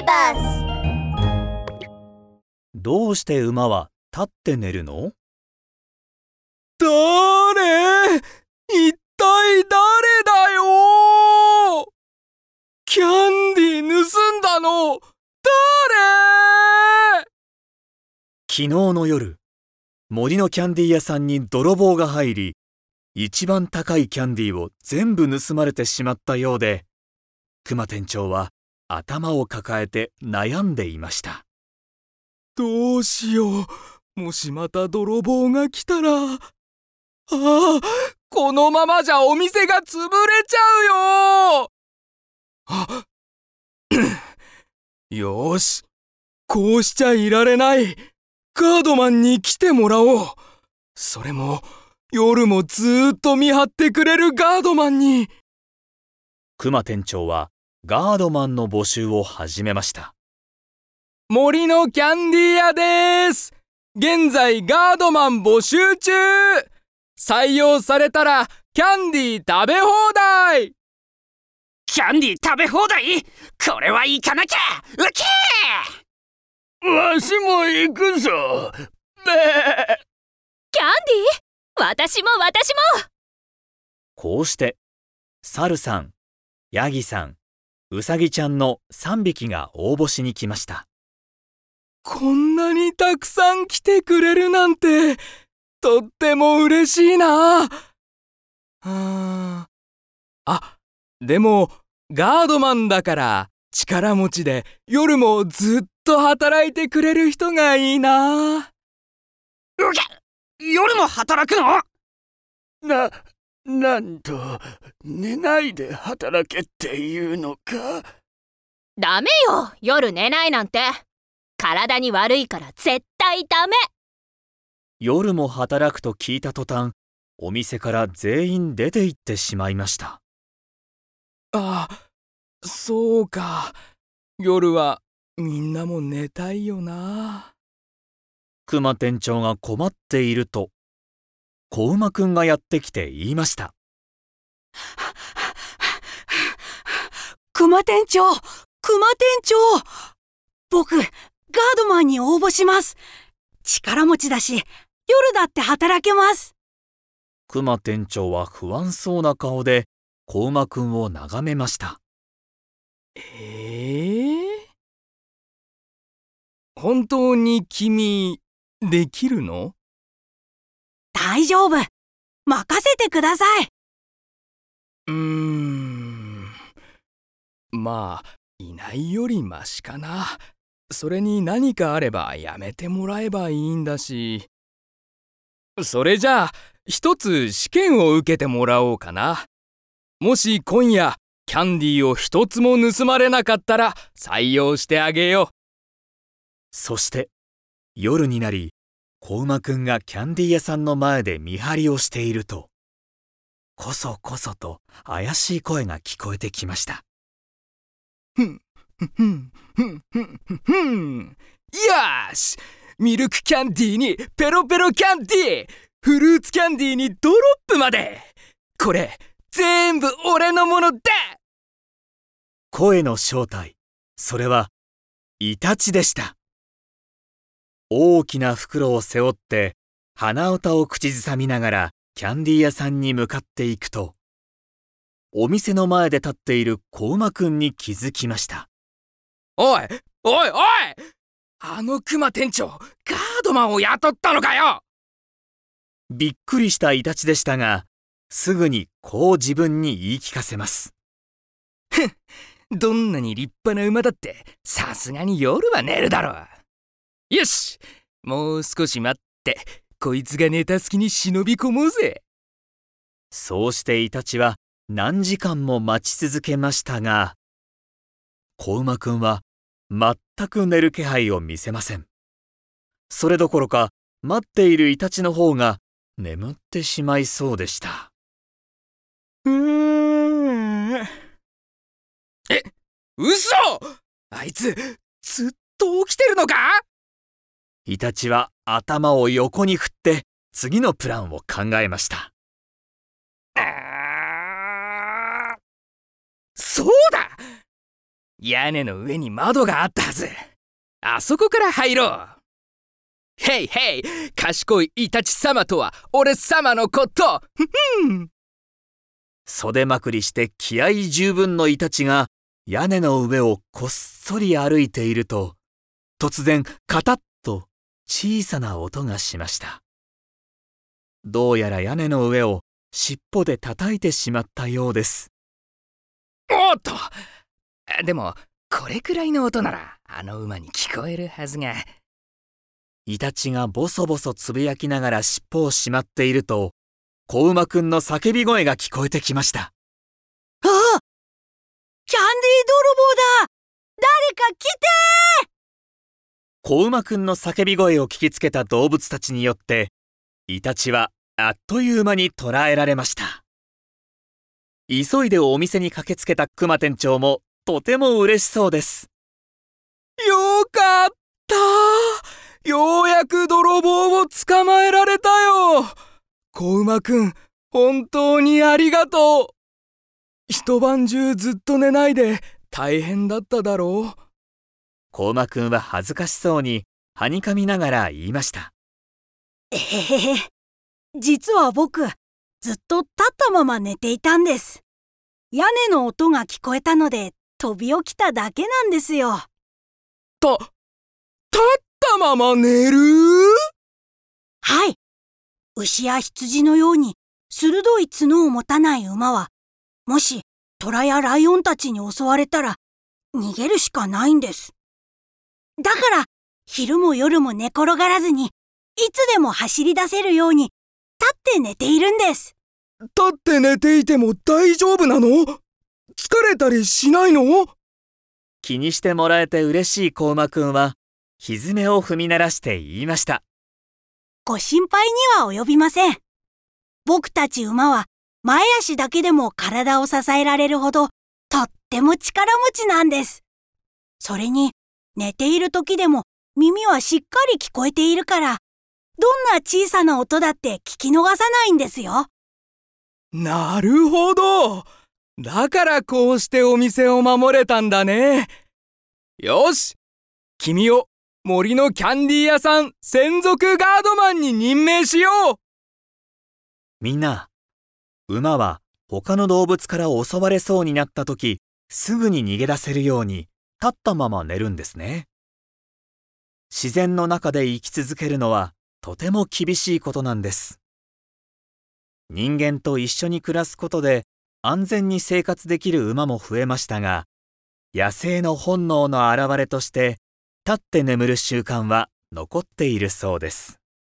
ビバスどうして馬は立って寝るの？誰？一体誰だよ？キャンディー盗んだの？誰？昨日の夜、森のキャンディー屋さんに泥棒が入り、一番高いキャンディーを全部盗まれてしまったようで、熊店長は頭を抱えて悩んでいました。どうしよう。もしまた泥棒が来たら。ああ、このままじゃお店が潰れちゃうよあ よし。こうしちゃいられない。ガードマンに来てもらおう。それも、夜もずーっと見張ってくれるガードマンに。熊店長はガードマンの募集を始めました。森のキャンディー屋です。現在ガードマン募集中。採用されたらキャンディー食べ放題。キャンディー食べ放題？これは行かなきゃ！ウキー！わしも行くぞ。べキャンディー？私も私も！こうして、サルさん、ヤギさん、ウサギちゃんの3匹が応募しに来ました。こんなにたくさん来てくれるなんてとっても嬉しいな。ああでもガードマンだから力持ちで夜もずっと働いてくれる人がいいな。夜も働くの？な、なんと、寝ないで働けっていうのか？ダメよ！夜寝ないなんて。体に悪いから絶対ダメ！夜も働くと聞いた途端、お店から全員出て行ってしまいました。あそうか。夜はみんなも寝たいよな。熊店長が困っていると、子馬くんがやってきて言いました。熊店長熊店長僕、ガードマンに応募します。力持ちだし、夜だって働けます。熊店長は不安そうな顔で、子馬くんを眺めました。ええ本当に君できるの？大丈夫。任せてください。うーん。まあいないよりマシかな。それに何かあればやめてもらえばいいんだし。それじゃあ一つ試験を受けてもらおうかな。もし今夜キャンディーを一つも盗まれなかったら採用してあげよう。そして、夜になり、子馬くんがキャンディー屋さんの前で見張りをしていると、こそこそと怪しい声が聞こえてきました。ふんふんふんふんふんふんよーしミルクキャンディーにペロペロキャンディーフルーツキャンディーにドロップまでこれ全部俺のものだ声の正体、それは、イタチでした。大きな袋を背負って、鼻歌を口ずさみながらキャンディー屋さんに向かっていくと、お店の前で立っている子馬くんに気づきました。おいおいおいあのクマ店長ガードマンを雇ったのかよびっくりしたイタチでしたが、すぐにこう自分に言い聞かせます。どんなに立派な馬だってさすがに夜は寝るだろうよし。もう少し待って。こいつが寝た隙に忍び込もうぜ。そうしてイタチは何時間も待ち続けましたが、子馬くんは全く寝る気配を見せません。それどころか待っているイタチの方が眠ってしまいそうでした。うーん。え嘘！あいつずっと起きてるのか？イタチは頭を横に振って次のプランを考えました。そうだ！屋根の上に窓があったはず。あそこから入ろう。へいへい賢いイタチ様とは俺様のこと。ふふん。袖まくりして気合十分のイタチが屋根の上をこっそり歩いていると突然カタッと小さな音がしました。どうやら屋根の上を尻尾で叩いてしまったようです。おっと！でもこれくらいの音ならあの馬に聞こえるはずが。イタチがボソボソつぶやきながら尻尾をしまっていると子馬くんの叫び声が聞こえてきました。あキャンディー泥棒だ！誰か来て子馬くんの叫び声を聞きつけた動物たちによってイタチはあっという間に捕らえられました。急いでお店に駆けつけたクマ店長もとても嬉しそうです。よかった。ようやく泥棒を捕まえられたよ。子馬くん本当にありがとう。一晩中ずっと寝ないで大変だっただろう。子馬くんは恥ずかしそうにはにかみながら言いました。えへへ。実は僕ずっと立ったまま寝ていたんです。屋根の音が聞こえたので飛び起きただけなんですよ。た立ったまま寝る？はい。牛や羊のように鋭い角を持たない馬はもし虎やライオンたちに襲われたら逃げるしかないんですだから昼も夜も寝転がらずにいつでも走り出せるように立って寝ているんです。立って寝ていても大丈夫なの？疲れたりしないの？気にしてもらえて嬉しい子馬くんはひずめを踏み鳴らして言いました。ご心配には及びません。僕たち馬は前足だけでも体を支えられるほどとっても力持ちなんです。それに寝ている時でも耳はしっかり聞こえているからどんな小さな音だって聞き逃さないんですよ。なるほど。だからこうしてお店を守れたんだね。よし。君を森のキャンディー屋さん専属ガードマンに任命しよう。みんな馬は他の動物から襲われそうになった時すぐに逃げ出せるように立ったまま寝るんですね。自然の中で生き続けるのはとても厳しいことなんです。人間と一緒に暮らすことで安全に生活できる馬も増えましたが野生の本能の表れとして立って眠る習慣は残っているそうです。